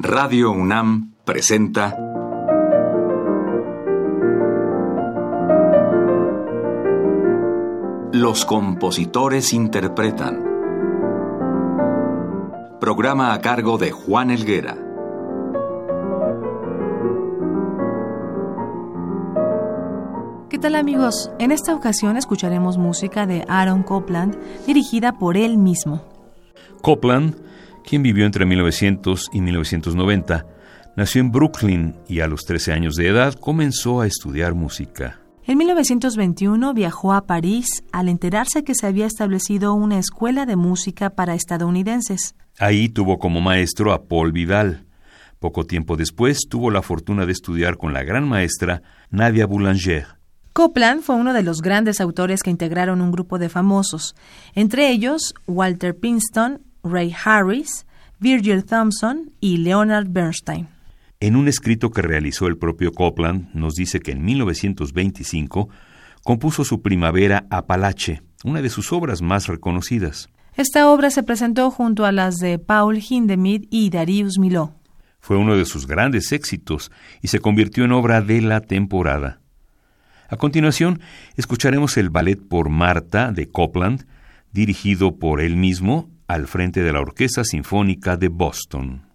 Radio UNAM presenta Los compositores interpretan. Programa a cargo de Juan Elguera. ¿Qué tal amigos? En esta ocasión escucharemos música de Aaron Copland dirigida por él mismo. Copland, quien vivió entre 1900 y 1990, nació en Brooklyn y a los 13 años de edad comenzó a estudiar música. En 1921 viajó a París al enterarse que se había establecido una escuela de música para estadounidenses. Ahí tuvo como maestro a Paul Vidal. Poco tiempo después tuvo la fortuna de estudiar con la gran maestra Nadia Boulanger. Copland fue uno de los grandes autores que integraron un grupo de famosos, entre ellos Walter Pinston, Ray Harris, Virgil Thompson y Leonard Bernstein. En un escrito que realizó el propio Copland, nos dice que en 1925 compuso su Primavera Apalache, una de sus obras más reconocidas. Esta obra se presentó junto a las de Paul Hindemith y Darius Milhaud. Fue uno de sus grandes éxitos y se convirtió en obra de la temporada. A continuación, escucharemos el ballet por Marta de Copland, dirigido por él mismo al frente de la Orquesta Sinfónica de Boston.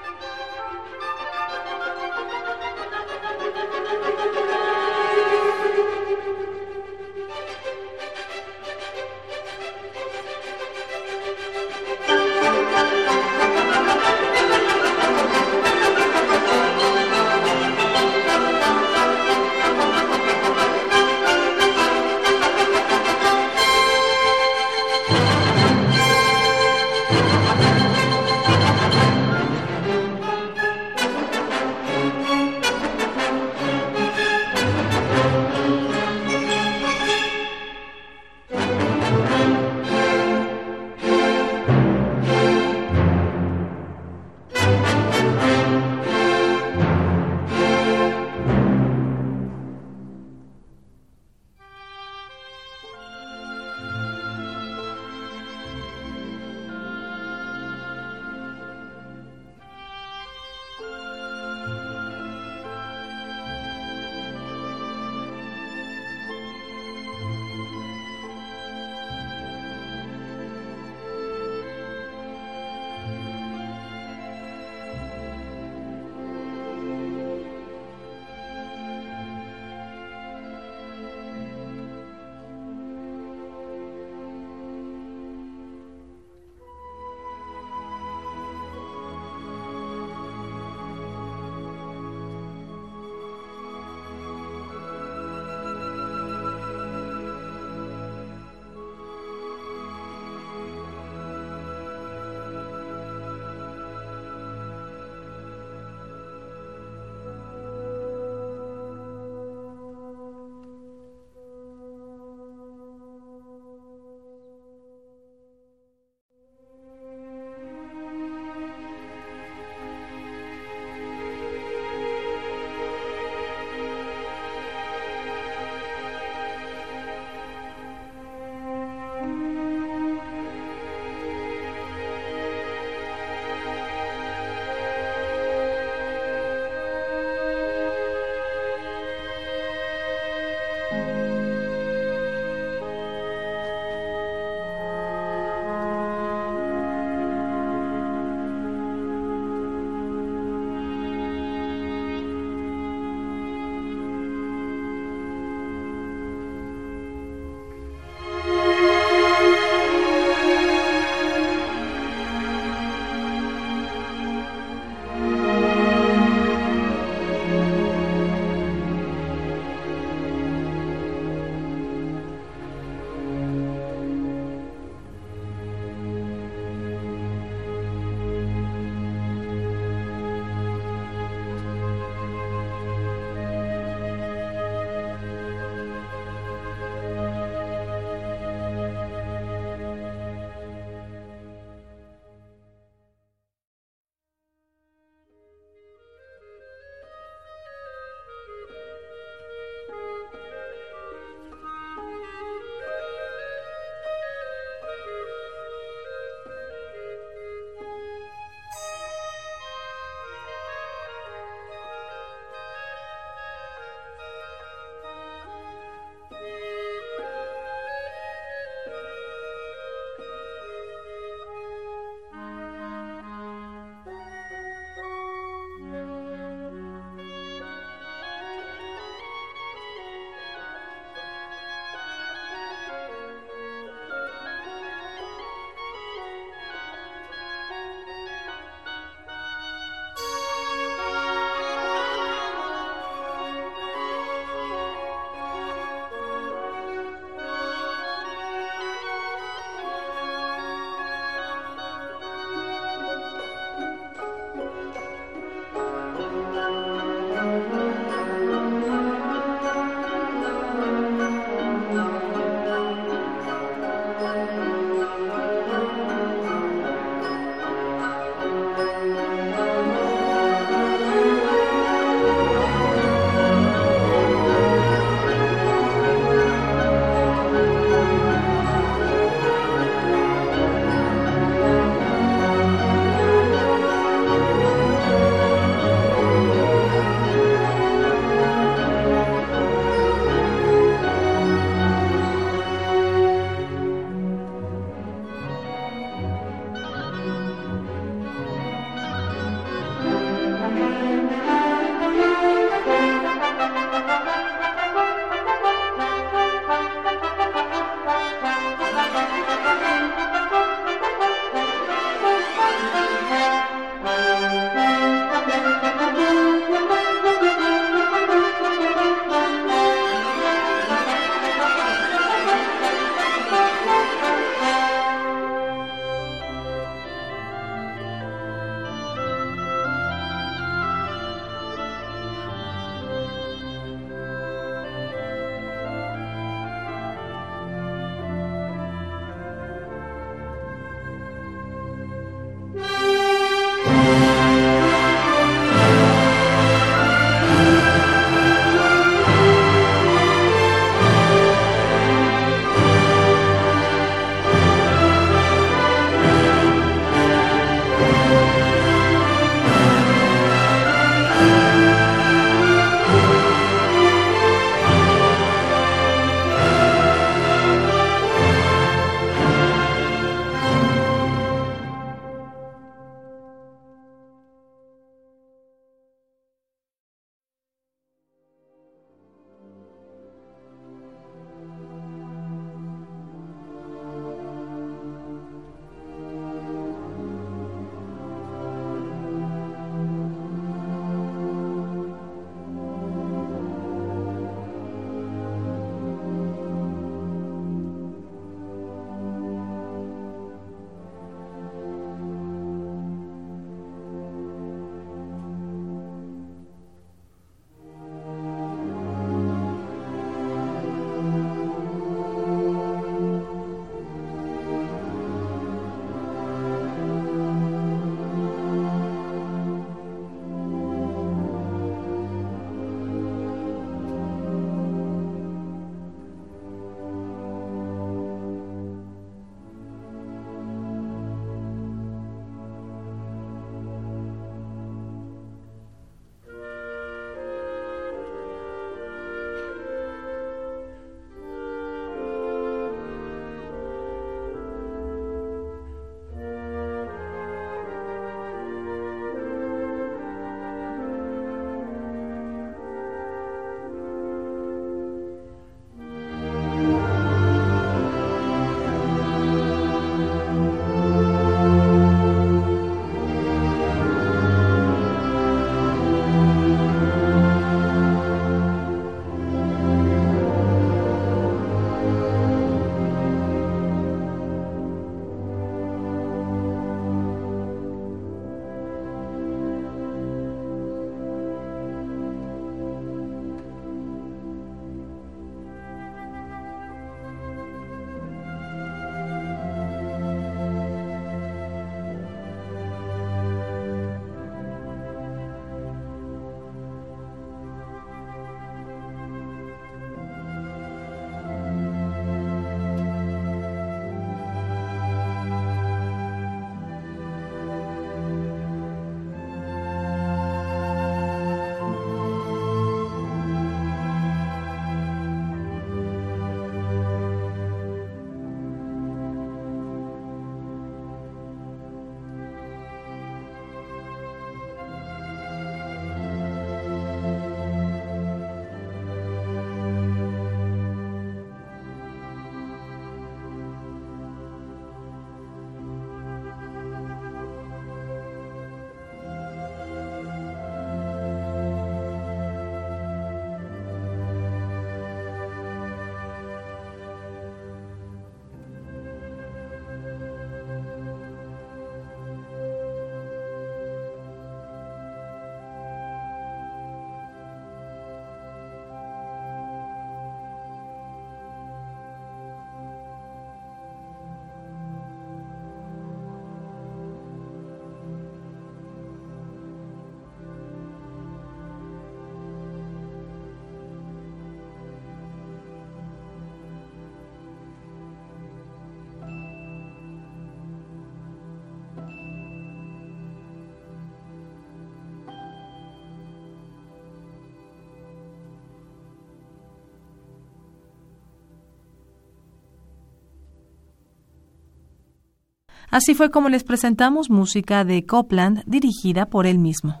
Así fue como les presentamos música de Copland dirigida por él mismo.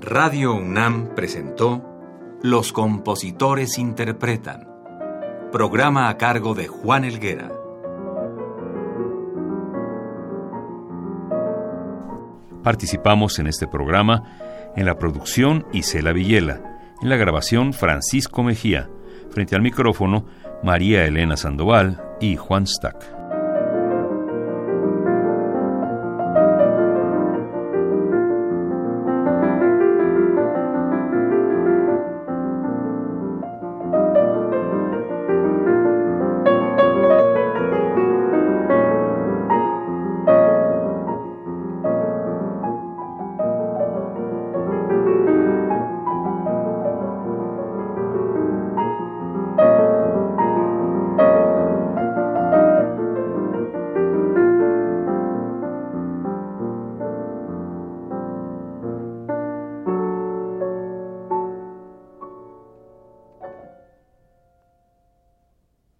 Radio UNAM presentó Los compositores interpretan, programa a cargo de Juan Elguera. Participamos en este programa en la producción Isela Villela, en la grabación Francisco Mejía, frente al micrófono María Elena Sandoval y Juan Stack.